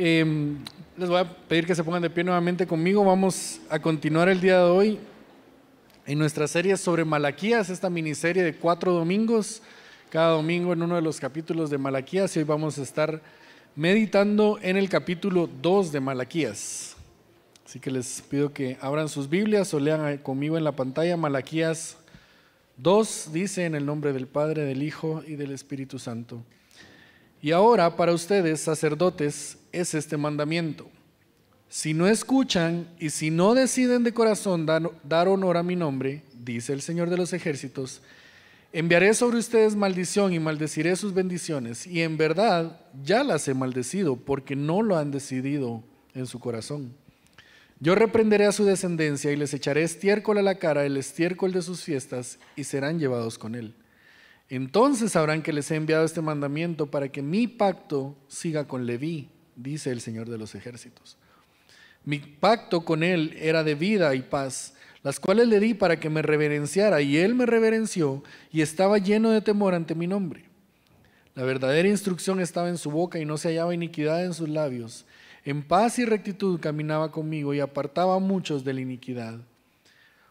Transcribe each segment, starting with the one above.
Em, les voy a pedir que se pongan de pie nuevamente conmigo. Vamos a continuar el día de hoy en nuestra serie sobre Malaquías, esta miniserie de cuatro domingos, cada domingo en uno de los capítulos de Malaquías. Y hoy vamos a estar meditando en el capítulo 2 de Malaquías. Así que les pido que abran sus Biblias o lean conmigo en la pantalla Malaquías 2, dice en el nombre del Padre, del Hijo y del Espíritu Santo. Y ahora para ustedes, sacerdotes, es este mandamiento. Si no escuchan y si no deciden de corazón dar, honor a mi nombre, dice el Señor de los ejércitos, enviaré sobre ustedes maldición y maldeciré sus bendiciones. Y en verdad ya las he maldecido porque no lo han decidido en su corazón. Yo reprenderé a su descendencia y les echaré estiércol a la cara, el estiércol de sus fiestas, y serán llevados con él. Entonces sabrán que les he enviado este mandamiento para que mi pacto siga con Leví, dice el Señor de los ejércitos. Mi pacto con él era de vida y paz, las cuales le di para que me reverenciara, y él me reverenció y estaba lleno de temor ante mi nombre. La verdadera instrucción estaba en su boca y no se hallaba iniquidad en sus labios. En paz y rectitud caminaba conmigo y apartaba a muchos de la iniquidad.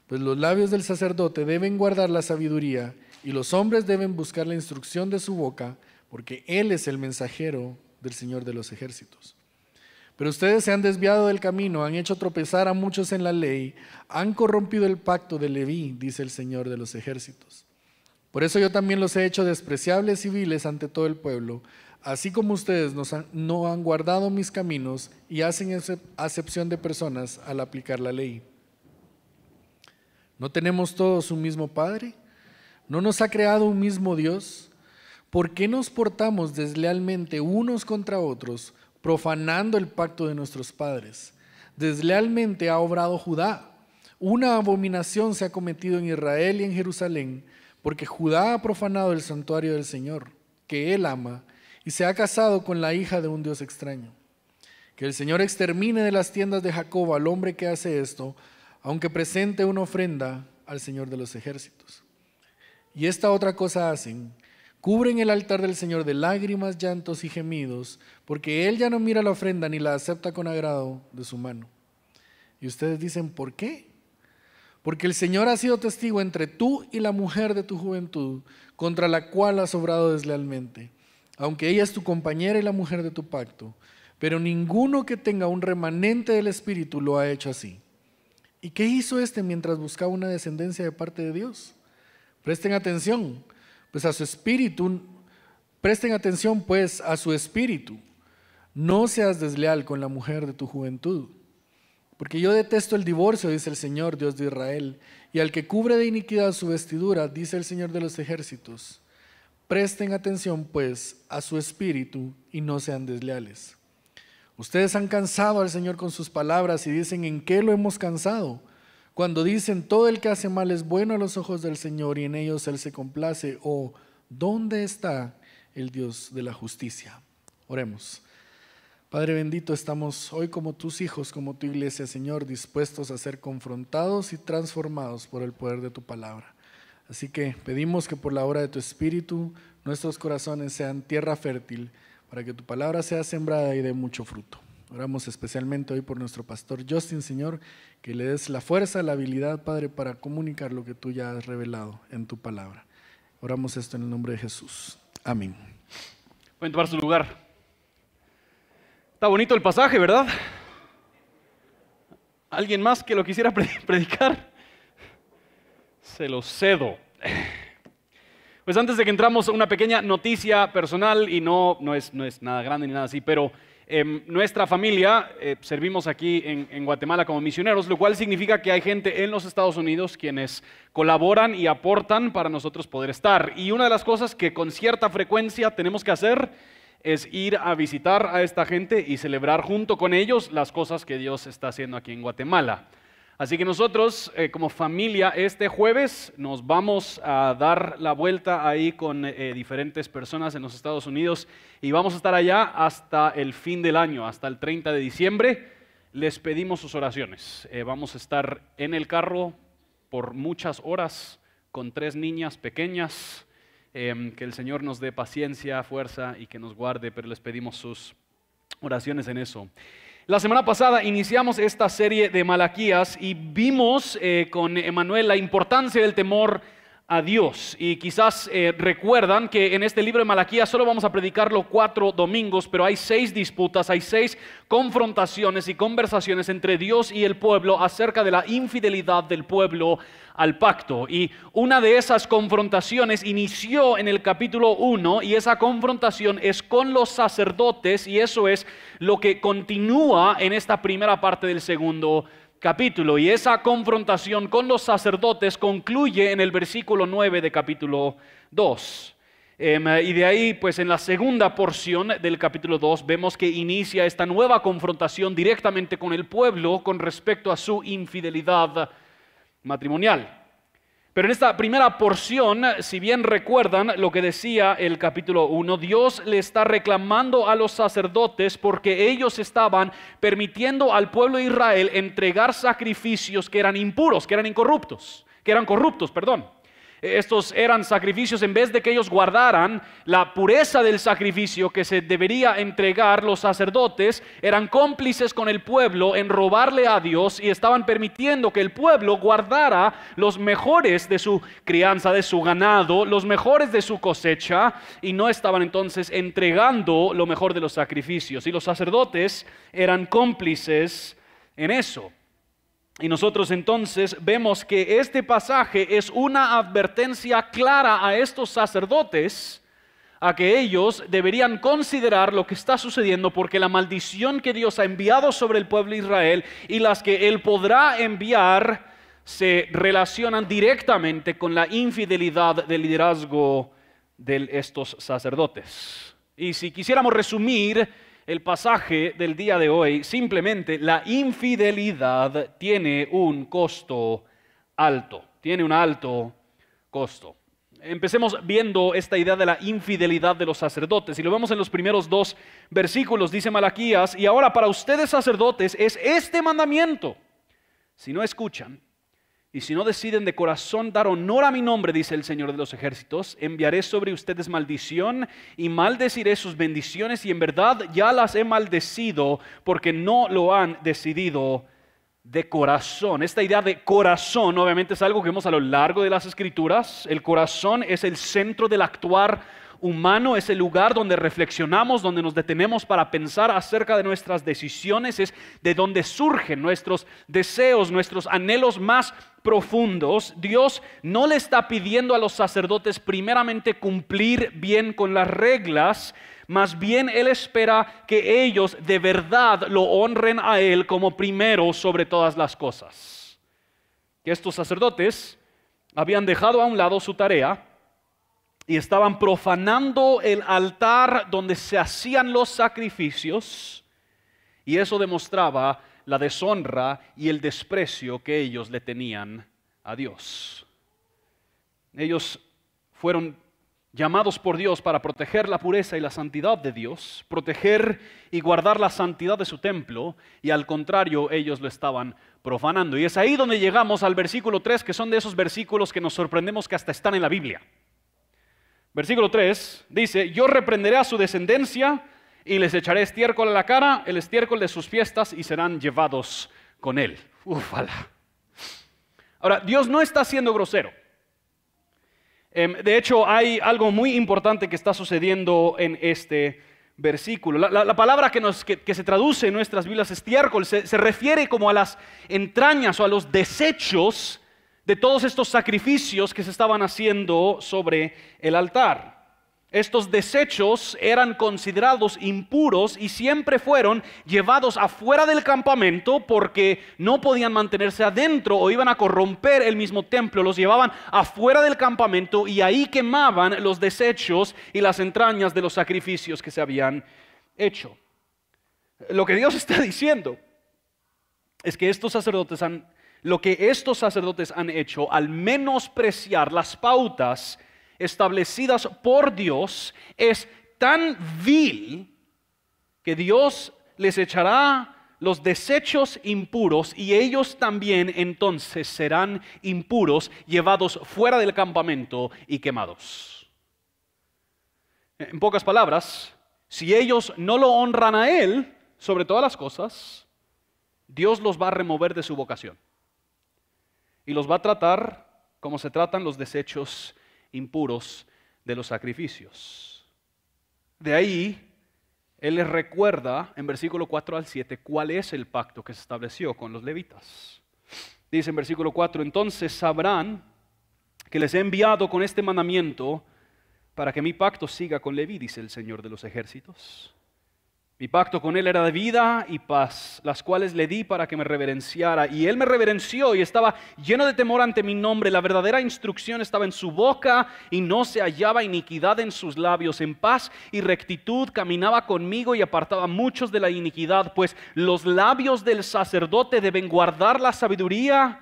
Pues los labios del sacerdote deben guardar la sabiduría y los hombres deben buscar la instrucción de su boca, porque Él es el mensajero del Señor de los ejércitos. Pero ustedes se han desviado del camino, han hecho tropezar a muchos en la ley, han corrompido el pacto de Leví, dice el Señor de los ejércitos. Por eso yo también los he hecho despreciables y viles ante todo el pueblo, así como ustedes no han guardado mis caminos y hacen acepción de personas al aplicar la ley. ¿No tenemos todos un mismo Padre? ¿No nos ha creado un mismo Dios? ¿Por qué nos portamos deslealmente unos contra otros, profanando el pacto de nuestros padres? Deslealmente ha obrado Judá. Una abominación se ha cometido en Israel y en Jerusalén, porque Judá ha profanado el santuario del Señor, que él ama, y se ha casado con la hija de un Dios extraño. Que el Señor extermine de las tiendas de Jacob al hombre que hace esto, aunque presente una ofrenda al Señor de los ejércitos. Y esta otra cosa hacen, cubren el altar del Señor de lágrimas, llantos y gemidos, porque Él ya no mira la ofrenda ni la acepta con agrado de su mano. Y ustedes dicen, ¿por qué? Porque el Señor ha sido testigo entre tú y la mujer de tu juventud, contra la cual has obrado deslealmente, aunque ella es tu compañera y la mujer de tu pacto. Pero ninguno que tenga un remanente del Espíritu lo ha hecho así. ¿Y qué hizo este mientras buscaba una descendencia de parte de Dios? Presten atención, pues a su espíritu, presten atención pues a su espíritu. No seas desleal con la mujer de tu juventud. Porque yo detesto el divorcio, dice el Señor, Dios de Israel, y al que cubre de iniquidad su vestidura, dice el Señor de los ejércitos. Presten atención pues a su espíritu y no sean desleales. Ustedes han cansado al Señor con sus palabras y dicen, ¿en qué lo hemos cansado? Cuando dicen todo el que hace mal es bueno a los ojos del Señor y en ellos Él se complace, o ¿dónde está el Dios de la justicia? Oremos. Padre bendito, estamos hoy como tus hijos, como tu iglesia, Señor, dispuestos a ser confrontados y transformados por el poder de tu palabra. Así que pedimos que por la obra de tu Espíritu nuestros corazones sean tierra fértil para que tu palabra sea sembrada y dé mucho fruto. Oramos especialmente hoy por nuestro pastor Justin, Señor, que le des la fuerza, la habilidad, Padre, para comunicar lo que tú ya has revelado en tu palabra. Oramos esto en el nombre de Jesús. Amén. Pueden tomar su lugar. Está bonito el pasaje, ¿verdad? ¿Alguien más que lo quisiera predicar? Se lo cedo. Pues antes de que entramos, una pequeña noticia personal y no, no, es, no es nada grande ni nada así, pero Em, nuestra familia eh, servimos aquí en, Guatemala como misioneros, lo cual significa que hay gente en los Estados Unidos quienes colaboran y aportan para nosotros poder estar. Y una de las cosas que con cierta frecuencia tenemos que hacer es ir a visitar a esta gente y celebrar junto con ellos las cosas que Dios está haciendo aquí en Guatemala. Así que nosotros eh, como familia este jueves nos vamos a dar la vuelta ahí con eh, diferentes personas en los Estados Unidos y vamos a estar allá hasta el fin del año, hasta el 30 de diciembre. Les pedimos sus oraciones. Eh, vamos a estar en el carro por muchas horas con tres niñas pequeñas. Em, que el Señor nos dé paciencia, fuerza y que nos guarde, pero les pedimos sus oraciones en eso. La semana pasada iniciamos esta serie de Malaquías y vimos eh, con Emanuel la importancia del temor a. Y quizás eh, recuerdan que en este libro de Malaquías solo vamos a predicarlo cuatro domingos, pero hay seis disputas, hay seis confrontaciones y conversaciones entre Dios y el pueblo acerca de la infidelidad del pueblo al pacto. Y una de esas confrontaciones inició en el capítulo 1 y esa confrontación es con los sacerdotes y eso es lo que continúa en esta primera parte del segundo capítulo. Y esa confrontación con los sacerdotes concluye en el versículo 9 de capítulo 2. Em, y de ahí, pues en la segunda porción del capítulo 2, vemos que inicia esta nueva confrontación directamente con el pueblo con respecto a su infidelidad matrimonial. Pero en esta primera porción, si bien recuerdan lo que decía el capítulo 1, Dios le está reclamando a los sacerdotes porque ellos estaban permitiendo al pueblo de Israel entregar sacrificios que eran impuros, que eran incorruptos, que eran corruptos, perdón. Estos eran sacrificios, en vez de que ellos guardaran la pureza del sacrificio que se debería entregar los sacerdotes, eran cómplices con el pueblo en robarle a Dios y estaban permitiendo que el pueblo guardara los mejores de su crianza, de su ganado, los mejores de su cosecha, y no estaban entonces entregando lo mejor de los sacrificios. Y los sacerdotes eran cómplices en eso. Y nosotros entonces vemos que este pasaje es una advertencia clara a estos sacerdotes a que ellos deberían considerar lo que está sucediendo porque la maldición que Dios ha enviado sobre el pueblo de Israel y las que Él podrá enviar se relacionan directamente con la infidelidad del liderazgo de estos sacerdotes. Y si quisiéramos resumir el pasaje del día de hoy, simplemente la infidelidad tiene un costo alto, tiene un alto costo. Empecemos viendo esta idea de la infidelidad de los sacerdotes. Y lo vemos en los primeros dos versículos, dice Malaquías, y ahora para ustedes sacerdotes es este mandamiento. Si no escuchan, y si no deciden de corazón dar honor a mi nombre, dice el Señor de los ejércitos, enviaré sobre ustedes maldición y maldeciré sus bendiciones y en verdad ya las he maldecido porque no lo han decidido de corazón. Esta idea de corazón obviamente es algo que vemos a lo largo de las escrituras. El corazón es el centro del actuar humano, es el lugar donde reflexionamos, donde nos detenemos para pensar acerca de nuestras decisiones, es de donde surgen nuestros deseos, nuestros anhelos más profundos. Dios no le está pidiendo a los sacerdotes primeramente cumplir bien con las reglas, más bien Él espera que ellos de verdad lo honren a Él como primero sobre todas las cosas. Que estos sacerdotes habían dejado a un lado su tarea y estaban profanando el altar donde se hacían los sacrificios y eso demostraba la deshonra y el desprecio que ellos le tenían a Dios. Ellos fueron llamados por Dios para proteger la pureza y la santidad de Dios, proteger y guardar la santidad de su templo, y al contrario ellos lo estaban profanando. Y es ahí donde llegamos al versículo 3, que son de esos versículos que nos sorprendemos que hasta están en la Biblia. Versículo 3 dice, yo reprenderé a su descendencia y les echaré estiércol a la cara, el estiércol de sus fiestas y serán llevados con él. Ufala. Ahora, Dios no está siendo grosero. Em, de hecho, hay algo muy importante que está sucediendo en este versículo. La, palabra que, nos, que, se traduce en nuestras Biblias estiércol se, se refiere como a las entrañas o a los desechos de todos estos sacrificios que se estaban haciendo sobre el altar. Estos desechos eran considerados impuros y siempre fueron llevados afuera del campamento porque no podían mantenerse adentro o iban a corromper el mismo templo. Los llevaban afuera del campamento y ahí quemaban los desechos y las entrañas de los sacrificios que se habían hecho. Lo que Dios está diciendo es que estos sacerdotes han lo que estos sacerdotes han hecho al menospreciar las pautas establecidas por Dios es tan vil que Dios les echará los desechos impuros y ellos también entonces serán impuros, llevados fuera del campamento y quemados. En pocas palabras, si ellos no lo honran a Él sobre todas las cosas, Dios los va a remover de su vocación. Y los va a tratar como se tratan los desechos impuros de los sacrificios. De ahí, Él les recuerda en versículo 4 al 7 cuál es el pacto que se estableció con los levitas. Dice en versículo 4, entonces sabrán que les he enviado con este mandamiento para que mi pacto siga con Leví, dice el Señor de los ejércitos. Mi pacto con él era de vida y paz, las cuales le di para que me reverenciara. Y él me reverenció y estaba lleno de temor ante mi nombre. La verdadera instrucción estaba en su boca y no se hallaba iniquidad en sus labios. En paz y rectitud caminaba conmigo y apartaba muchos de la iniquidad, pues los labios del sacerdote deben guardar la sabiduría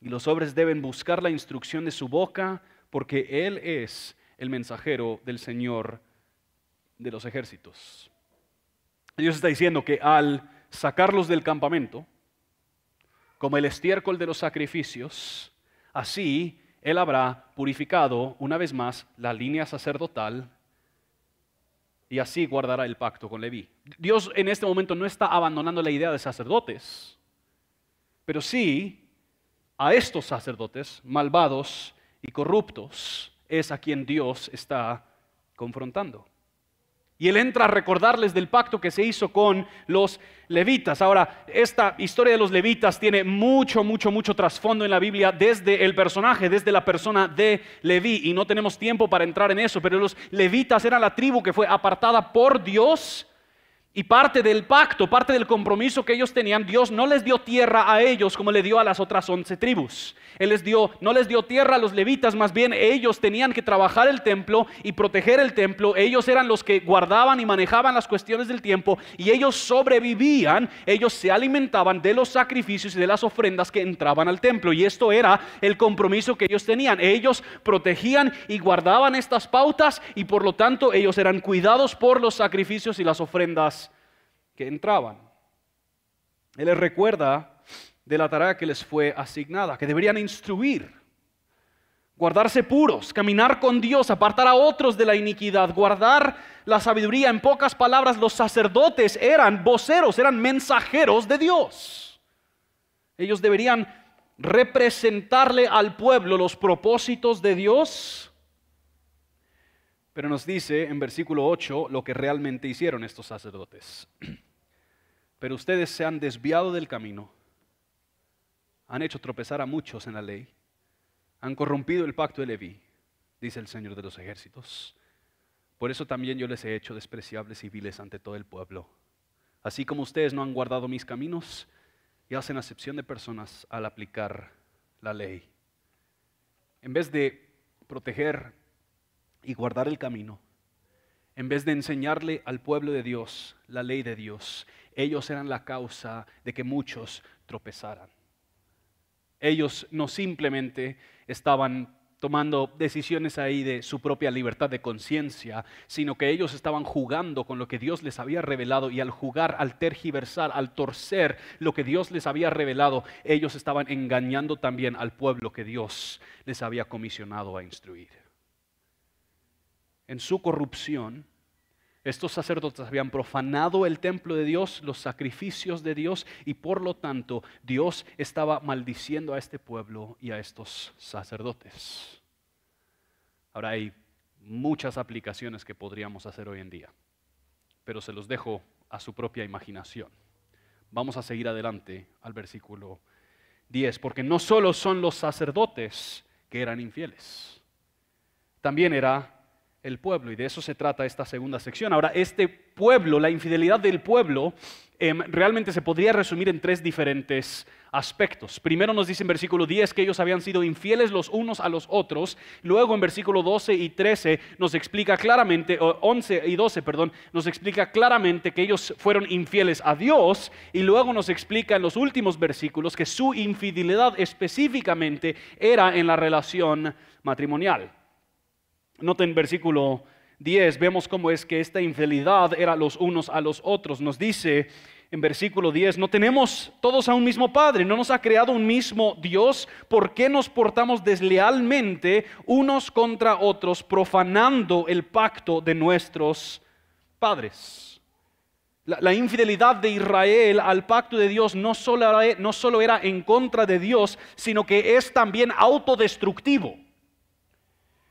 y los hombres deben buscar la instrucción de su boca, porque él es el mensajero del Señor de los ejércitos. Dios está diciendo que al sacarlos del campamento, como el estiércol de los sacrificios, así Él habrá purificado una vez más la línea sacerdotal y así guardará el pacto con Leví. Dios en este momento no está abandonando la idea de sacerdotes, pero sí a estos sacerdotes malvados y corruptos es a quien Dios está confrontando. Y él entra a recordarles del pacto que se hizo con los levitas. Ahora, esta historia de los levitas tiene mucho, mucho, mucho trasfondo en la Biblia desde el personaje, desde la persona de Leví. Y no tenemos tiempo para entrar en eso, pero los levitas eran la tribu que fue apartada por Dios y parte del pacto, parte del compromiso que ellos tenían, Dios no les dio tierra a ellos como le dio a las otras once tribus. Él les dio, no les dio tierra a los levitas, más bien ellos tenían que trabajar el templo y proteger el templo. Ellos eran los que guardaban y manejaban las cuestiones del tiempo y ellos sobrevivían, ellos se alimentaban de los sacrificios y de las ofrendas que entraban al templo. Y esto era el compromiso que ellos tenían. Ellos protegían y guardaban estas pautas y por lo tanto ellos eran cuidados por los sacrificios y las ofrendas que entraban. Él les recuerda de la tarea que les fue asignada, que deberían instruir, guardarse puros, caminar con Dios, apartar a otros de la iniquidad, guardar la sabiduría. En pocas palabras, los sacerdotes eran voceros, eran mensajeros de Dios. Ellos deberían representarle al pueblo los propósitos de Dios. Pero nos dice en versículo 8 lo que realmente hicieron estos sacerdotes. Pero ustedes se han desviado del camino, han hecho tropezar a muchos en la ley, han corrompido el pacto de Leví, dice el Señor de los ejércitos. Por eso también yo les he hecho despreciables y viles ante todo el pueblo. Así como ustedes no han guardado mis caminos y hacen acepción de personas al aplicar la ley. En vez de proteger y guardar el camino, en vez de enseñarle al pueblo de Dios la ley de Dios, ellos eran la causa de que muchos tropezaran. Ellos no simplemente estaban tomando decisiones ahí de su propia libertad de conciencia, sino que ellos estaban jugando con lo que Dios les había revelado y al jugar, al tergiversar, al torcer lo que Dios les había revelado, ellos estaban engañando también al pueblo que Dios les había comisionado a instruir. En su corrupción, estos sacerdotes habían profanado el templo de Dios, los sacrificios de Dios, y por lo tanto Dios estaba maldiciendo a este pueblo y a estos sacerdotes. Ahora hay muchas aplicaciones que podríamos hacer hoy en día, pero se los dejo a su propia imaginación. Vamos a seguir adelante al versículo 10, porque no solo son los sacerdotes que eran infieles, también era el pueblo. Y de eso se trata esta segunda sección. Ahora, este pueblo, la infidelidad del pueblo, em, realmente se podría resumir en tres diferentes aspectos. Primero nos dice en versículo 10 que ellos habían sido infieles los unos a los otros. Luego en versículo 12 y 13 nos explica claramente, 11 y 12, perdón, nos explica claramente que ellos fueron infieles a Dios. Y luego nos explica en los últimos versículos que su infidelidad específicamente era en la relación matrimonial. Noten versículo 10, vemos cómo es que esta infidelidad era los unos a los otros. Nos dice en versículo 10, no tenemos todos a un mismo Padre, no nos ha creado un mismo Dios, ¿por qué nos portamos deslealmente unos contra otros, profanando el pacto de nuestros padres. La, infidelidad de Israel al pacto de Dios no solo, no solo era en contra de Dios, sino que es también autodestructivo.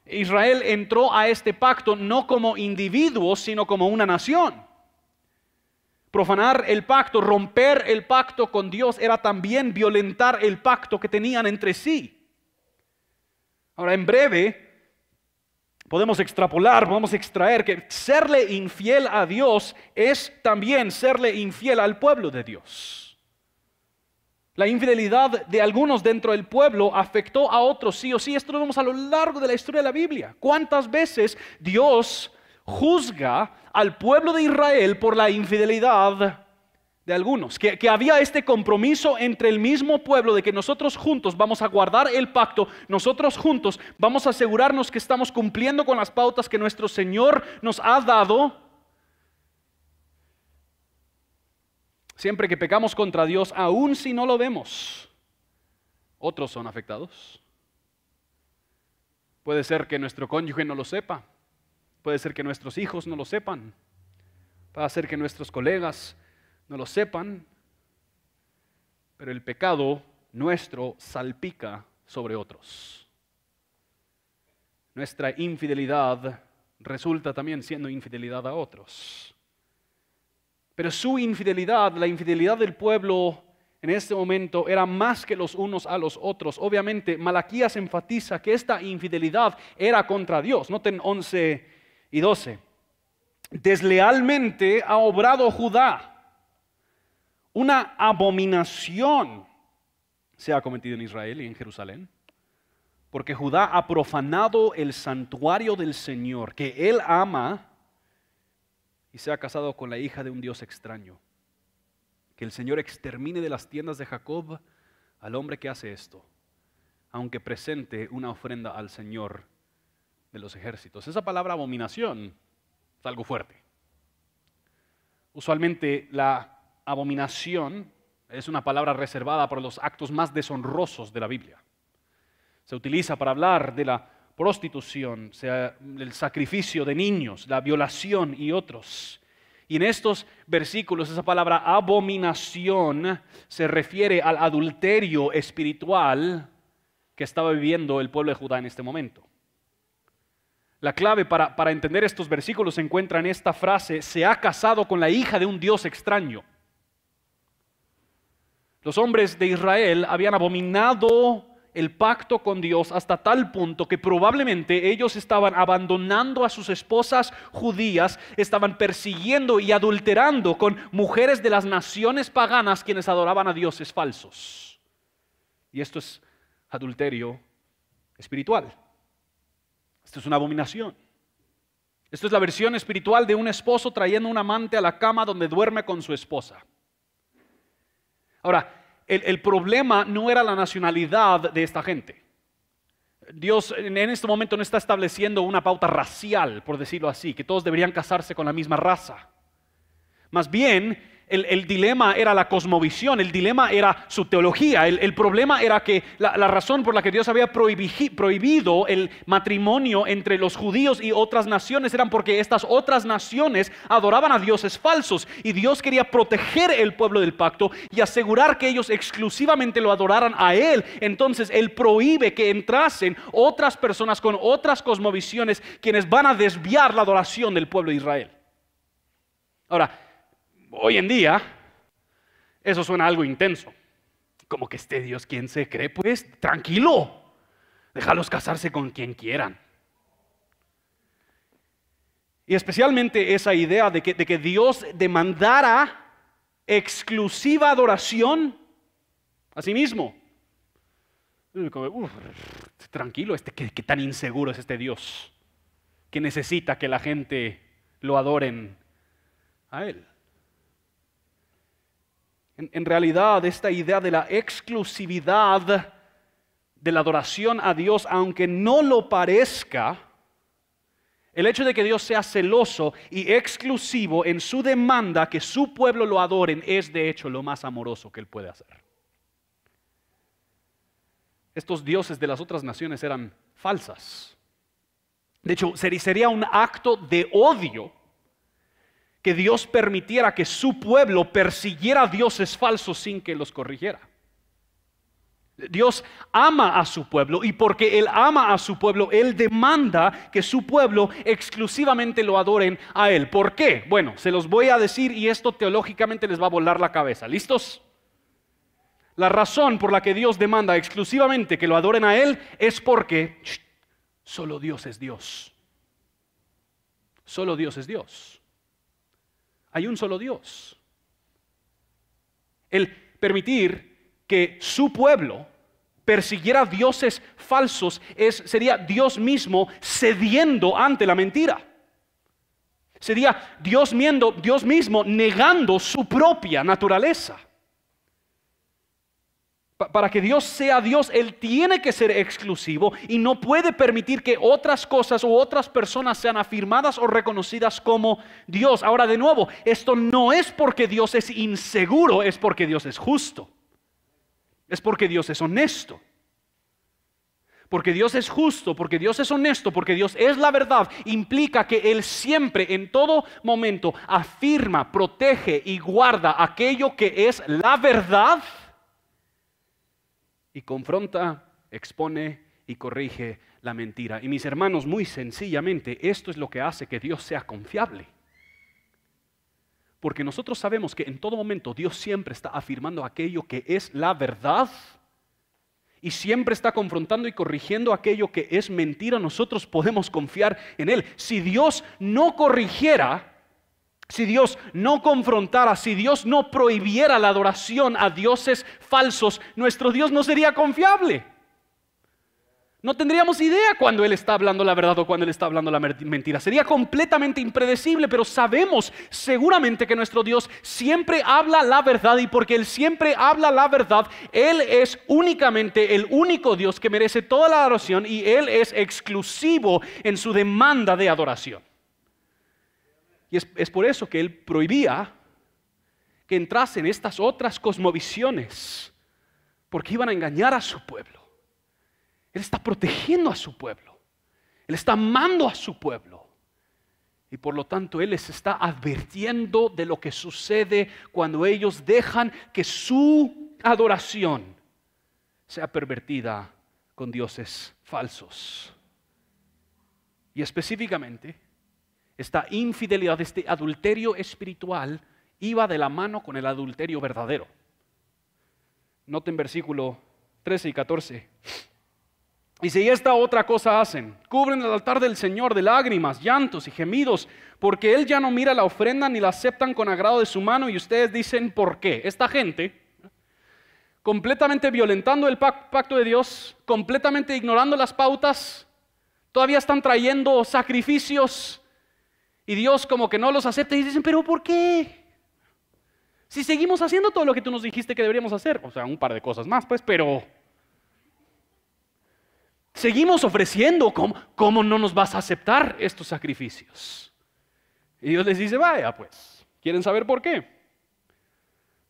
Israel entró a este pacto no como individuo, sino como una nación. Profanar el pacto, romper el pacto con Dios era también violentar el pacto que tenían entre sí. Ahora, en breve, podemos extrapolar, podemos extraer que serle infiel a Dios es también serle infiel al pueblo de Dios. La infidelidad de algunos dentro del pueblo afectó a otros, sí o sí. Esto lo vemos a lo largo de la historia de la Biblia. ¿Cuántas veces Dios juzga al pueblo de Israel por la infidelidad de algunos? Que, que, había este compromiso entre el mismo pueblo de que nosotros juntos vamos a guardar el pacto, nosotros juntos vamos a asegurarnos que estamos cumpliendo con las pautas que nuestro Señor nos ha dado Siempre que pecamos contra Dios, aun si no lo vemos, otros son afectados. Puede ser que nuestro cónyuge no lo sepa, puede ser que nuestros hijos no lo sepan, puede ser que nuestros colegas no lo sepan, pero el pecado nuestro salpica sobre otros. Nuestra infidelidad resulta también siendo infidelidad a otros. Pero su infidelidad, la infidelidad del pueblo en este momento era más que los unos a los otros. Obviamente, Malaquías enfatiza que esta infidelidad era contra Dios. Noten 11 y 12. Deslealmente ha obrado Judá. Una abominación se ha cometido en Israel y en Jerusalén. Porque Judá ha profanado el santuario del Señor, que él ama y se ha casado con la hija de un Dios extraño. Que el Señor extermine de las tiendas de Jacob al hombre que hace esto, aunque presente una ofrenda al Señor de los ejércitos. Esa palabra abominación es algo fuerte. Usualmente la abominación es una palabra reservada para los actos más deshonrosos de la Biblia. Se utiliza para hablar de la prostitución, sea el sacrificio de niños, la violación y otros. Y en estos versículos esa palabra abominación se refiere al adulterio espiritual que estaba viviendo el pueblo de Judá en este momento. La clave para, para entender estos versículos se encuentra en esta frase, se ha casado con la hija de un Dios extraño. Los hombres de Israel habían abominado el pacto con Dios hasta tal punto que probablemente ellos estaban abandonando a sus esposas judías, estaban persiguiendo y adulterando con mujeres de las naciones paganas quienes adoraban a dioses falsos. Y esto es adulterio espiritual. Esto es una abominación. Esto es la versión espiritual de un esposo trayendo un amante a la cama donde duerme con su esposa. Ahora, el, problema no era la nacionalidad de esta gente. Dios en este momento no está estableciendo una pauta racial, por decirlo así, que todos deberían casarse con la misma raza. Más bien, el, dilema era la cosmovisión, el dilema era su teología, el, problema era que la, razón por la que Dios había prohibido el matrimonio entre los judíos y otras naciones eran porque estas otras naciones adoraban a dioses falsos y Dios quería proteger el pueblo del pacto y asegurar que ellos exclusivamente lo adoraran a Él. Entonces Él prohíbe que entrasen otras personas con otras cosmovisiones quienes van a desviar la adoración del pueblo de Israel. Ahora, Hoy en día, eso suena algo intenso. Como que este Dios, ¿quién se cree? Pues tranquilo, déjalos casarse con quien quieran. Y especialmente esa idea de que, de que Dios demandara exclusiva adoración a sí mismo. tranquilo, este, ¿qué, qué tan inseguro es este Dios que necesita que la gente lo adoren a Él. En, realidad, esta idea de la exclusividad de la adoración a Dios, aunque no lo parezca, el hecho de que Dios sea celoso y exclusivo en su demanda que su pueblo lo adoren es de hecho lo más amoroso que Él puede hacer. Estos dioses de las otras naciones eran falsas. De hecho, sería un acto de odio que Dios permitiera que su pueblo persiguiera dioses falsos sin que los corrigiera. Dios ama a su pueblo y porque Él ama a su pueblo, Él demanda que su pueblo exclusivamente lo adoren a Él. ¿Por qué? Bueno, se los voy a decir y esto teológicamente les va a volar la cabeza. ¿Listos? La razón por la que Dios demanda exclusivamente que lo adoren a Él es porque solo Dios es Dios. Solo Dios es Dios. Hay un solo Dios. El permitir que su pueblo persiguiera dioses falsos es, sería Dios mismo cediendo ante la mentira. Sería Dios, Dios mismo negando su propia naturaleza. Para que Dios sea Dios, Él tiene que ser exclusivo y no puede permitir que otras cosas u otras personas sean afirmadas o reconocidas como Dios. Ahora, de nuevo, esto no es porque Dios es inseguro, es porque Dios es justo. Es porque Dios es honesto. Porque Dios es justo, porque Dios es honesto, porque Dios es la verdad, implica que Él siempre, en todo momento, afirma, protege y guarda aquello que es la verdad y confronta, expone y corrige la mentira. Y mis hermanos, muy sencillamente, esto es lo que hace que Dios sea confiable. Porque nosotros sabemos que en todo momento Dios siempre está afirmando aquello que es la verdad y siempre está confrontando y corrigiendo aquello que es mentira. Nosotros podemos confiar en Él. Si Dios no corrigiera, si Dios no confrontara, si Dios no prohibiera la adoración a dioses falsos, nuestro Dios no sería confiable. No tendríamos idea cuando Él está hablando la verdad o cuando Él está hablando la mentira. Sería completamente impredecible, pero sabemos seguramente que nuestro Dios siempre habla la verdad y porque Él siempre habla la verdad, Él es únicamente el único Dios que merece toda la adoración y Él es exclusivo en su demanda de adoración. Y es, por eso que él prohibía que entrasen estas otras cosmovisiones, porque iban a engañar a su pueblo. Él está protegiendo a su pueblo. Él está amando a su pueblo. Y por lo tanto Él les está advirtiendo de lo que sucede cuando ellos dejan que su adoración sea pervertida con dioses falsos. Y específicamente, esta infidelidad, este adulterio espiritual, iba de la mano con el adulterio verdadero. Noten versículo 13 y 14. Y si esta otra cosa hacen, cubren el altar del Señor de lágrimas, llantos y gemidos, porque Él ya no mira la ofrenda ni la aceptan con agrado de su mano y ustedes dicen, ¿por qué? Esta gente, completamente violentando el pacto de Dios, completamente ignorando las pautas, todavía están trayendo sacrificios y Dios como que no los acepta y dicen, pero ¿por qué? Si seguimos haciendo todo lo que tú nos dijiste que deberíamos hacer, o sea, un par de cosas más, pues, pero seguimos ofreciendo, ¿cómo, cómo no nos vas a aceptar estos sacrificios? Y Dios les dice, vaya, pues, ¿quieren saber por qué?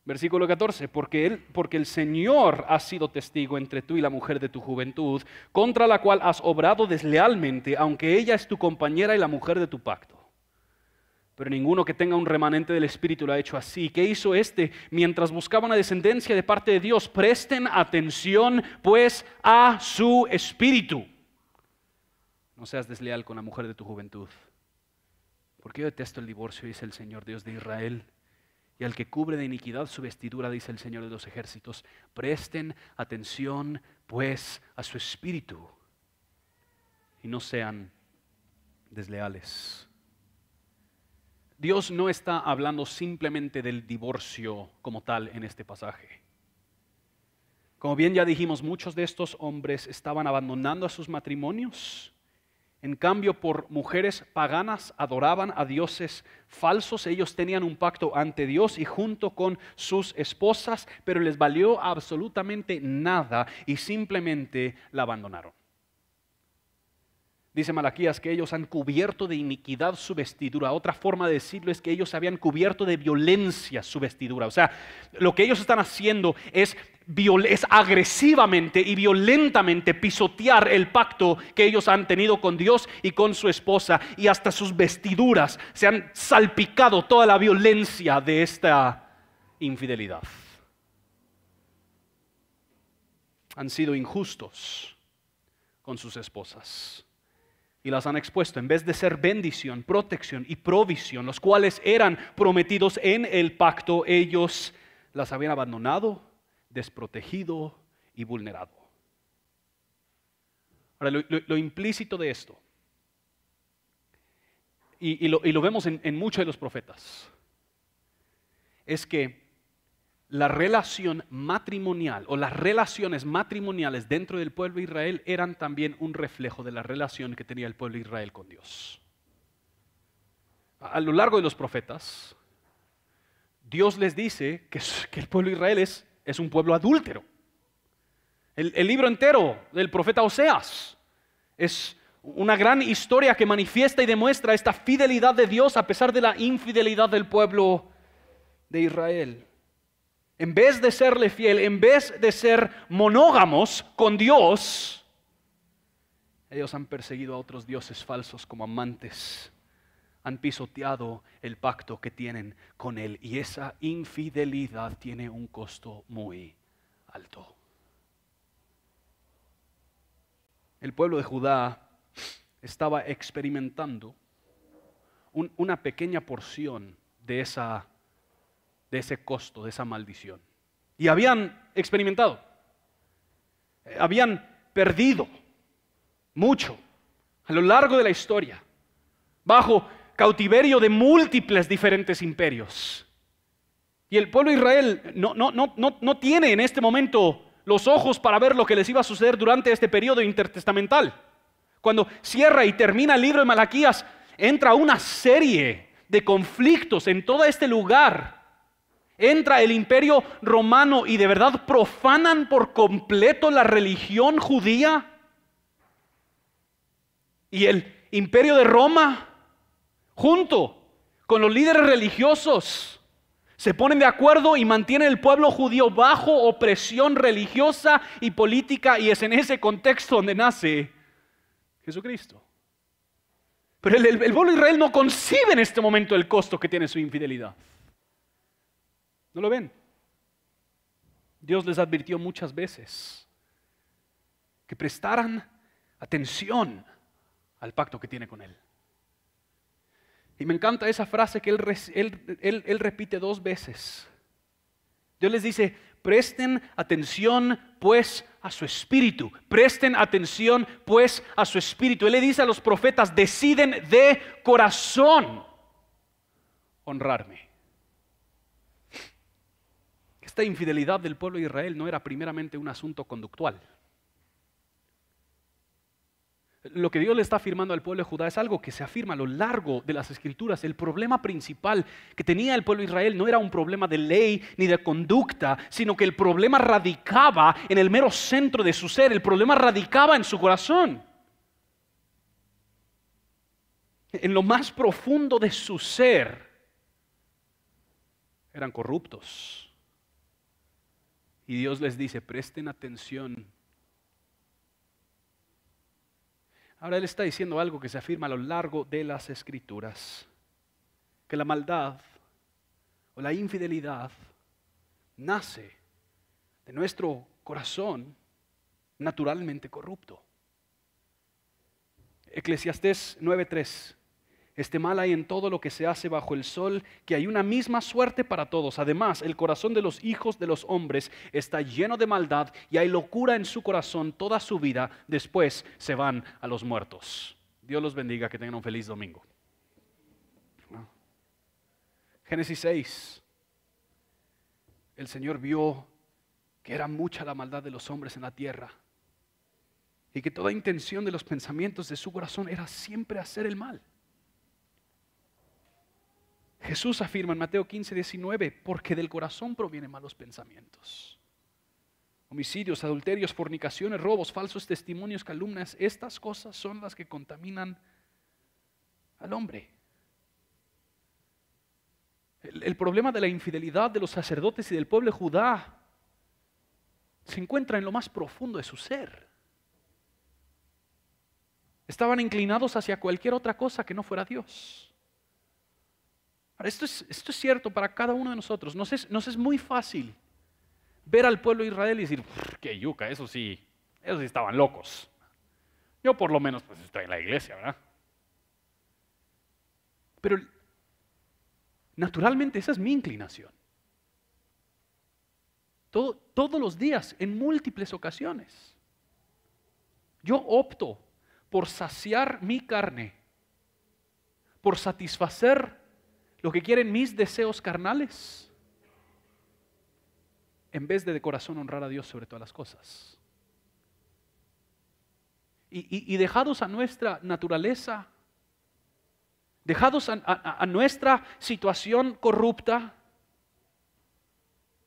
Versículo 14, porque, él, porque el Señor ha sido testigo entre tú y la mujer de tu juventud, contra la cual has obrado deslealmente, aunque ella es tu compañera y la mujer de tu pacto. Pero ninguno que tenga un remanente del Espíritu lo ha hecho así. ¿Qué hizo este mientras buscaba una descendencia de parte de Dios? Presten atención pues a su Espíritu. No seas desleal con la mujer de tu juventud. Porque yo detesto el divorcio, dice el Señor Dios de Israel. Y al que cubre de iniquidad su vestidura, dice el Señor de los ejércitos. Presten atención pues a su Espíritu. Y no sean desleales. Dios no está hablando simplemente del divorcio como tal en este pasaje. Como bien ya dijimos, muchos de estos hombres estaban abandonando a sus matrimonios. En cambio, por mujeres paganas adoraban a dioses falsos. Ellos tenían un pacto ante Dios y junto con sus esposas, pero les valió absolutamente nada y simplemente la abandonaron. Dice Malaquías que ellos han cubierto de iniquidad su vestidura. Otra forma de decirlo es que ellos habían cubierto de violencia su vestidura. O sea, lo que ellos están haciendo es es agresivamente y violentamente pisotear el pacto que ellos han tenido con Dios y con su esposa y hasta sus vestiduras se han salpicado toda la violencia de esta infidelidad. Han sido injustos con sus esposas y las han expuesto en vez de ser bendición, protección y provisión, los cuales eran prometidos en el pacto, ellos las habían abandonado desprotegido y vulnerado. Ahora, lo, implícito de esto, y, lo, vemos en, muchos de los profetas, es que la relación matrimonial o las relaciones matrimoniales dentro del pueblo de Israel eran también un reflejo de la relación que tenía el pueblo de Israel con Dios. A lo largo de los profetas, Dios les dice que, el pueblo de Israel es un pueblo adúltero. El, libro entero del profeta Oseas es una gran historia que manifiesta y demuestra esta fidelidad de Dios a pesar de la infidelidad del pueblo de Israel. En vez de serle fiel, en vez de ser monógamos con Dios, ellos han perseguido a otros dioses falsos como amantes han pisoteado el pacto que tienen con Él y esa infidelidad tiene un costo muy alto. El pueblo de Judá estaba experimentando una pequeña porción de, esa, de ese costo, de esa maldición. Y habían experimentado, habían perdido mucho a lo largo de la historia, bajo cautiverio de múltiples diferentes imperios. Y el pueblo de Israel no, no, no, no, tiene en este momento los ojos para ver lo que les iba a suceder durante este periodo intertestamental. Cuando cierra y termina el libro de Malaquías, entra una serie de conflictos en todo este lugar. Entra el imperio romano y de verdad profanan por completo la religión judía. Y el imperio de Roma junto con los líderes religiosos, se ponen de acuerdo y mantienen el pueblo judío bajo opresión religiosa y política y es en ese contexto donde nace Jesucristo. Pero el, pueblo de Israel no concibe en este momento el costo que tiene su infidelidad. ¿No lo ven? Dios les advirtió muchas veces que prestaran atención al pacto que tiene con Él. Y me encanta esa frase que él, repite dos veces. Dios les dice, presten atención pues a su espíritu, presten atención pues a su espíritu. Él le dice a los profetas, deciden de corazón honrarme. Esta infidelidad del pueblo de Israel no era primeramente un asunto conductual. Lo que Dios le está afirmando al pueblo de Judá es algo que se afirma a lo largo de las escrituras. El problema principal que tenía el pueblo de Israel no era un problema de ley ni de conducta, sino que el problema radicaba en el mero centro de su ser, el problema radicaba en su corazón. En lo más profundo de su ser eran corruptos. Y Dios les dice, presten atención Ahora Él está diciendo algo que se afirma a lo largo de las escrituras, que la maldad o la infidelidad nace de nuestro corazón naturalmente corrupto. Eclesiastés 9:3 este mal hay en todo lo que se hace bajo el sol, que hay una misma suerte para todos. Además, el corazón de los hijos de los hombres está lleno de maldad y hay locura en su corazón toda su vida. Después se van a los muertos. Dios los bendiga, que tengan un feliz domingo. Génesis 6. El Señor vio que era mucha la maldad de los hombres en la tierra y que toda intención de los pensamientos de su corazón era siempre hacer el mal. Jesús afirma en Mateo 15, 19, porque del corazón provienen malos pensamientos. Homicidios, adulterios, fornicaciones, robos, falsos testimonios, calumnias, estas cosas son las que contaminan al hombre. El, problema de la infidelidad de los sacerdotes y del pueblo de Judá se encuentra en lo más profundo de su ser. Estaban inclinados hacia cualquier otra cosa que no fuera Dios. Esto es, esto es cierto para cada uno de nosotros. Nos es, es muy fácil ver al pueblo de Israel y decir, qué yuca, eso sí, esos sí estaban locos. Yo por lo menos pues estoy en la iglesia, ¿verdad? Pero naturalmente esa es mi inclinación. todos los días, en múltiples ocasiones. Yo opto por saciar mi carne, por satisfacer lo que quieren mis deseos carnales, en vez de de corazón honrar a Dios sobre todas las cosas. Y, dejados a nuestra naturaleza, dejados a nuestra situación corrupta,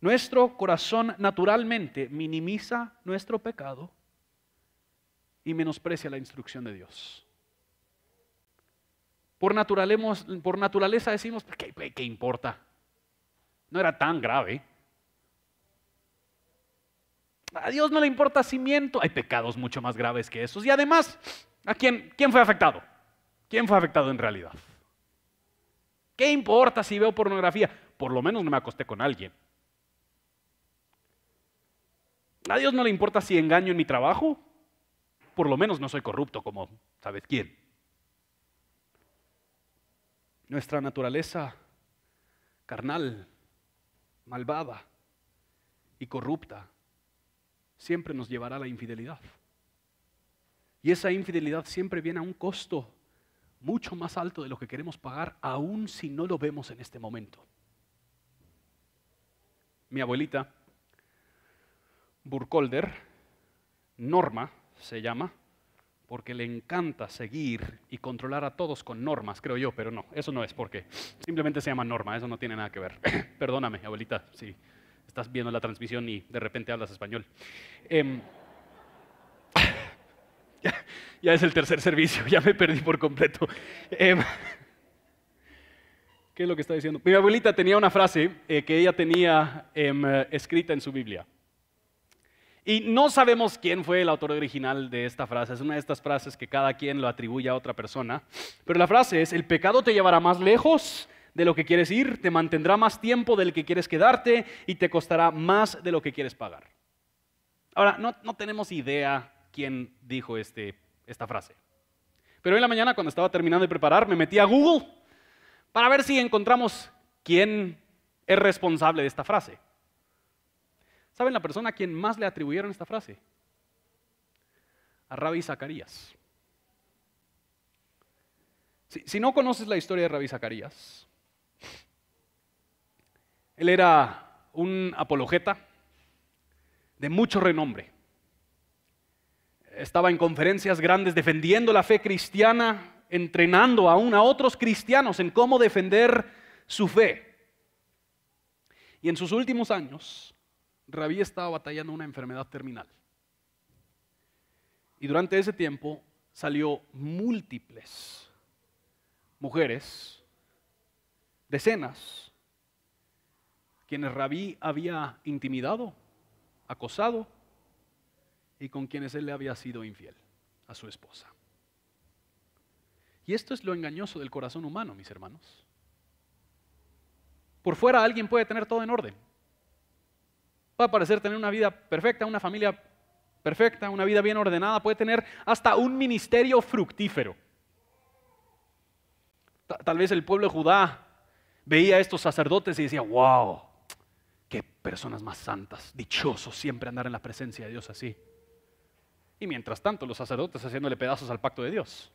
nuestro corazón naturalmente minimiza nuestro pecado y menosprecia la instrucción de Dios. Por, naturaleza decimos, pues, ¿qué, ¿qué importa? No era tan grave. A Dios no le importa cimiento. Hay pecados mucho más graves que esos. Y además, ¿a quién, quién fue afectado? ¿Quién fue afectado en realidad? ¿Qué importa si veo pornografía? Por lo menos no me acosté con alguien. A Dios no le importa si engaño en mi trabajo. Por lo menos no soy corrupto como sabes quién. Nuestra naturaleza carnal, malvada y corrupta siempre nos llevará a la infidelidad. Y esa infidelidad siempre viene a un costo mucho más alto de lo que queremos pagar, aun si no lo vemos en este momento. Mi abuelita, Burkolder, Norma se llama, porque le encanta seguir y controlar a todos con normas, creo yo, pero no, eso no es porque simplemente se llama norma, eso no tiene nada que ver. Perdóname, abuelita, si estás viendo la transmisión y de repente hablas español. Em, ya, es el tercer servicio, ya me perdí por completo. Em, ¿Qué es lo que está diciendo? Mi abuelita tenía una frase eh, que ella tenía em, escrita en su Biblia. Y no sabemos quién fue el autor original de esta frase. Es una de estas frases que cada quien lo atribuye a otra persona. Pero la frase es, el pecado te llevará más lejos de lo que quieres ir, te mantendrá más tiempo del que quieres quedarte y te costará más de lo que quieres pagar. Ahora, no, tenemos idea quién dijo este, esta frase. Pero hoy en la mañana, cuando estaba terminando de preparar, me metí a Google para ver si encontramos quién es responsable de esta frase. ¿Saben la persona a quien más le atribuyeron esta frase? A Rabbi Zacarías. Si, no conoces la historia de Rabbi Zacarías, él era un apologeta de mucho renombre. Estaba en conferencias grandes defendiendo la fe cristiana, entrenando aún a otros cristianos en cómo defender su fe. Y en sus últimos años, Rabí estaba batallando una enfermedad terminal. Y durante ese tiempo salió múltiples mujeres, decenas, quienes Rabí había intimidado, acosado y con quienes él le había sido infiel a su esposa. Y esto es lo engañoso del corazón humano, mis hermanos. Por fuera alguien puede tener todo en orden, Puede parecer tener una vida perfecta, una familia perfecta, una vida bien ordenada, puede tener hasta un ministerio fructífero. Tal vez el pueblo de Judá veía a estos sacerdotes y decía, wow, qué personas más santas, dichosos siempre andar en la presencia de Dios así. Y mientras tanto, los sacerdotes haciéndole pedazos al pacto de Dios.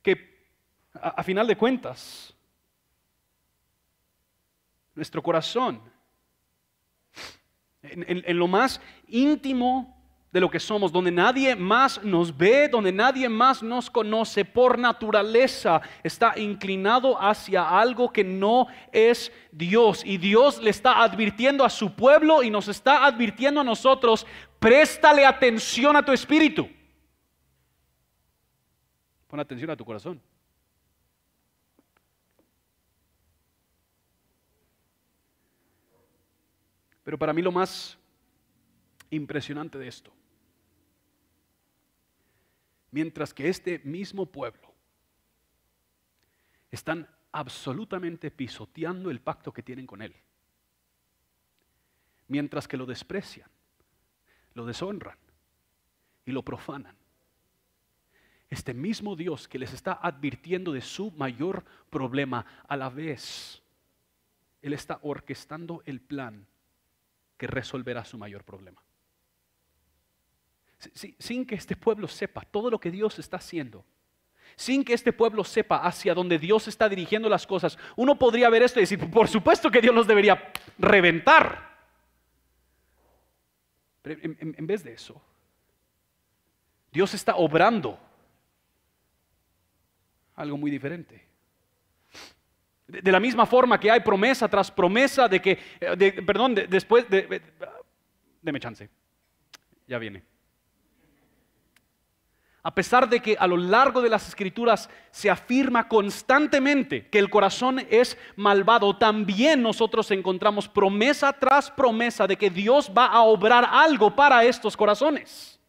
Que a, final de cuentas, nuestro corazón en, lo más íntimo de lo que somos, donde nadie más nos ve, donde nadie más nos conoce, por naturaleza está inclinado hacia algo que no es Dios. Y Dios le está advirtiendo a su pueblo y nos está advirtiendo a nosotros, préstale atención a tu espíritu. Pon atención a tu corazón. Pero para mí lo más impresionante de esto. Mientras que este mismo pueblo están absolutamente pisoteando el pacto que tienen con Él. Mientras que lo desprecian, lo deshonran y lo profanan. Este mismo Dios que les está advirtiendo de su mayor problema, a la vez, Él está orquestando el plan que resolverá su mayor problema. Sin que este pueblo sepa todo lo que Dios está haciendo, sin que este pueblo sepa hacia dónde Dios está dirigiendo las cosas, uno podría ver esto y decir, por supuesto que Dios los debería reventar. Pero en, vez de eso, Dios está obrando algo muy diferente. De, la misma forma que hay promesa tras promesa de que, eh, perdón, después de, de, deme chance, ya viene. A pesar de que a lo largo de las escrituras se afirma constantemente que el corazón es malvado, también nosotros encontramos promesa tras promesa de que Dios va a obrar algo para estos corazones.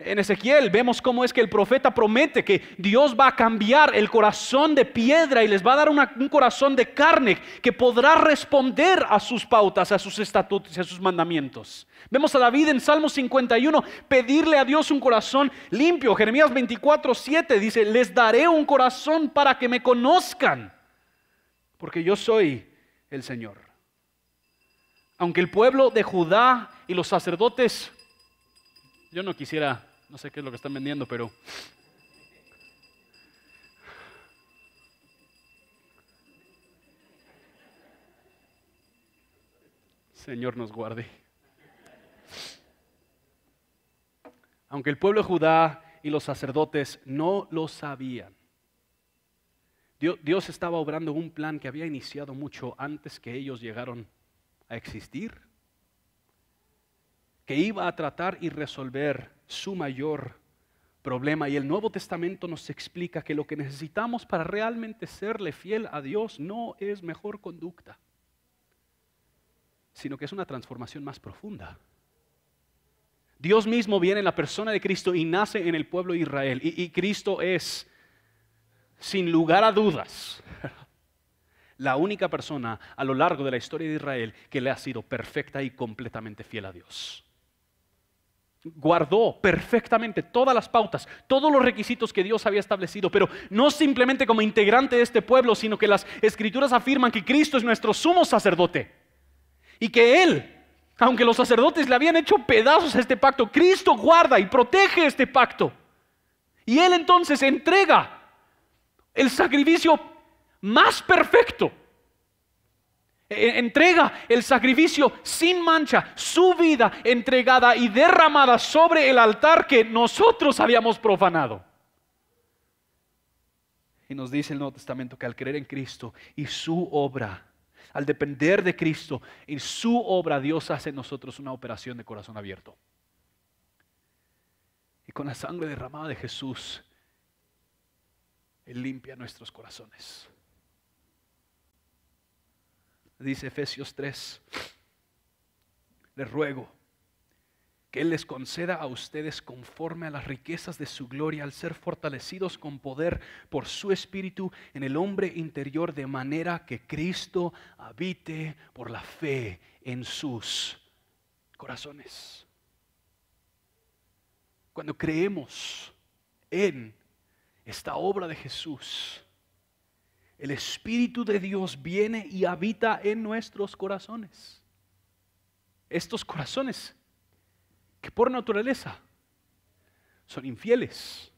En Ezequiel vemos cómo es que el profeta promete que Dios va a cambiar el corazón de piedra y les va a dar un corazón de carne que podrá responder a sus pautas, a sus estatutos y a sus mandamientos. Vemos a David en Salmo 51 pedirle a Dios un corazón limpio. Jeremías 24, 7 dice, les daré un corazón para que me conozcan, porque yo soy el Señor. Aunque el pueblo de Judá y los sacerdotes, yo no quisiera no sé qué es lo que están vendiendo, pero... Señor nos guarde. Aunque el pueblo de Judá y los sacerdotes no lo sabían, Dios estaba obrando un plan que había iniciado mucho antes que ellos llegaron a existir, que iba a tratar y resolver su mayor problema. Y el Nuevo Testamento nos explica que lo que necesitamos para realmente serle fiel a Dios no es mejor conducta, sino que es una transformación más profunda. Dios mismo viene en la persona de Cristo y nace en el pueblo de Israel. Y, Cristo es, sin lugar a dudas, la única persona a lo largo de la historia de Israel que le ha sido perfecta y completamente fiel a Dios guardó perfectamente todas las pautas, todos los requisitos que Dios había establecido, pero no simplemente como integrante de este pueblo, sino que las escrituras afirman que Cristo es nuestro sumo sacerdote y que Él, aunque los sacerdotes le habían hecho pedazos a este pacto, Cristo guarda y protege este pacto. Y Él entonces entrega el sacrificio más perfecto entrega el sacrificio sin mancha, su vida entregada y derramada sobre el altar que nosotros habíamos profanado. Y nos dice el Nuevo Testamento que al creer en Cristo y su obra, al depender de Cristo y su obra, Dios hace en nosotros una operación de corazón abierto. Y con la sangre derramada de Jesús, Él limpia nuestros corazones dice Efesios 3, les ruego que Él les conceda a ustedes conforme a las riquezas de su gloria al ser fortalecidos con poder por su espíritu en el hombre interior de manera que Cristo habite por la fe en sus corazones. Cuando creemos en esta obra de Jesús, el Espíritu de Dios viene y habita en nuestros corazones. Estos corazones que por naturaleza son infieles,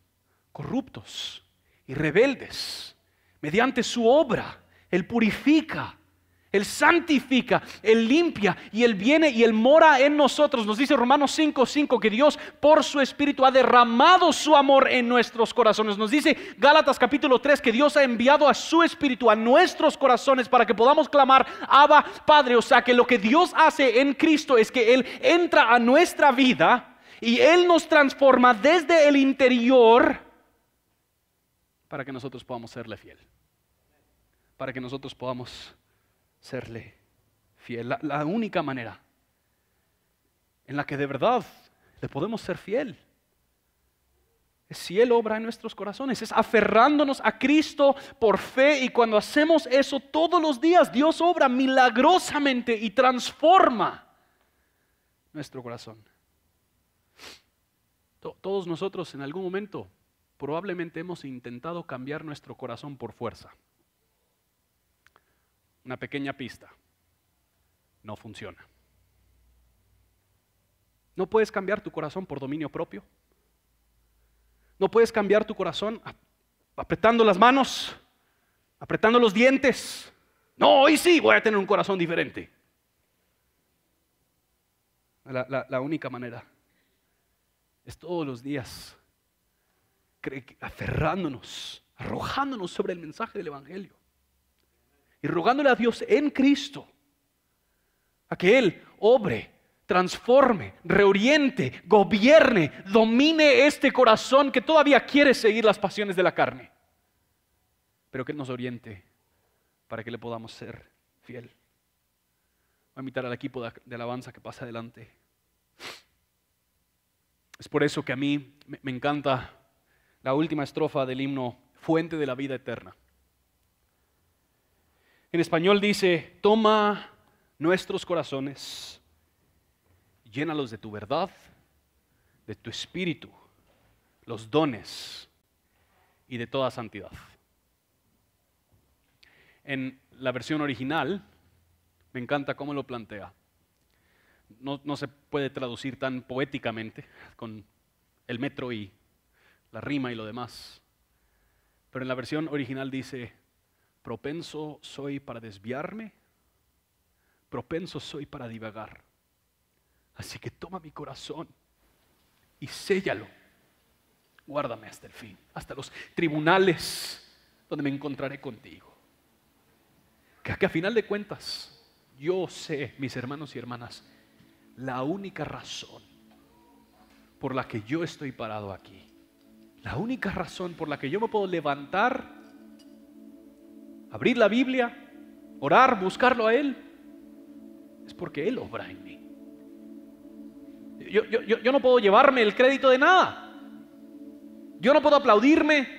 corruptos y rebeldes, mediante su obra, Él purifica él santifica, Él limpia y Él viene y Él mora en nosotros. Nos dice Romanos 5:5 que Dios por su Espíritu ha derramado su amor en nuestros corazones. Nos dice Gálatas capítulo 3 que Dios ha enviado a su Espíritu a nuestros corazones para que podamos clamar, Abba Padre. O sea que lo que Dios hace en Cristo es que Él entra a nuestra vida y Él nos transforma desde el interior para que nosotros podamos serle fiel. Para que nosotros podamos serle fiel. La, única manera en la que de verdad le podemos ser fiel. Es si Él obra en nuestros corazones, es aferrándonos a Cristo por fe y cuando hacemos eso todos los días, Dios obra milagrosamente y transforma nuestro corazón. Todos nosotros en algún momento probablemente hemos intentado cambiar nuestro corazón por fuerza. Una pequeña pista. No funciona. No puedes cambiar tu corazón por dominio propio. No puedes cambiar tu corazón apretando las manos, apretando los dientes. No, hoy sí voy a tener un corazón diferente. La, la única manera es todos los días aferrándonos, arrojándonos sobre el mensaje del Evangelio y rogándole a Dios en Cristo a que Él obre, transforme, reoriente, gobierne, domine este corazón que todavía quiere seguir las pasiones de la carne, pero que Él nos oriente para que le podamos ser fiel. Voy a invitar al equipo de alabanza que pase adelante. Es por eso que a mí me encanta la última estrofa del himno Fuente de la vida eterna. En español dice, toma nuestros corazones, llénalos de tu verdad, de tu espíritu, los dones y de toda santidad. En la versión original, me encanta cómo lo plantea no, se puede traducir tan poéticamente con el metro y la rima y lo demás. Pero en la versión original dice, propenso soy para desviarme, propenso soy para divagar. Así que toma mi corazón y séllalo. Guárdame hasta el fin, hasta los tribunales donde me encontraré contigo. Que, que a final de cuentas, yo sé, mis hermanos y hermanas, la única razón por la que yo estoy parado aquí, la única razón por la que yo me puedo levantar, abrir la Biblia, orar, buscarlo a Él, es porque Él obra en mí. Yo, yo, no puedo llevarme el crédito de nada. Yo no puedo aplaudirme.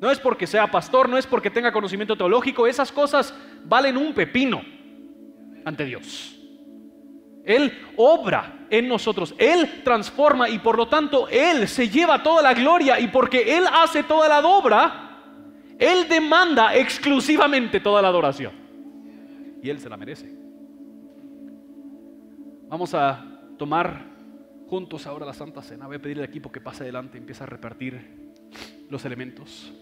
No es porque sea pastor, no es porque tenga conocimiento teológico. Esas cosas valen un pepino ante Dios. Él obra en nosotros, Él transforma y por lo tanto Él se lleva toda la gloria y porque Él hace toda la obra, Él demanda exclusivamente toda la adoración. Y Él se la merece. Vamos a tomar juntos ahora la Santa Cena. Voy a pedir al equipo que pase adelante y empiece a repartir los elementos.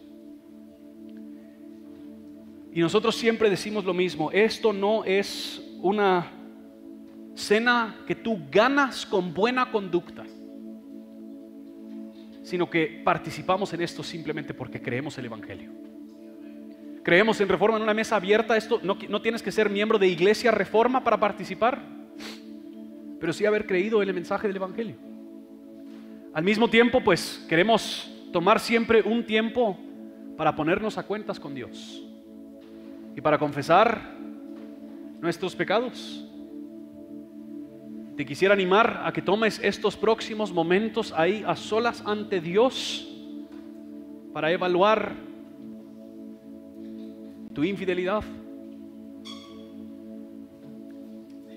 Y nosotros siempre decimos lo mismo, esto no es una cena que tú ganas con buena conducta, sino que participamos en esto simplemente porque creemos el Evangelio. Creemos en Reforma en una mesa abierta. Esto no, no tienes que ser miembro de Iglesia Reforma para participar, pero sí haber creído en el mensaje del Evangelio. Al mismo tiempo, pues queremos tomar siempre un tiempo para ponernos a cuentas con Dios y para confesar nuestros pecados te quisiera animar a que tomes estos próximos momentos ahí a solas ante Dios para evaluar tu infidelidad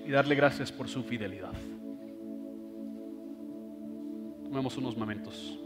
y darle gracias por su fidelidad. Tomemos unos momentos.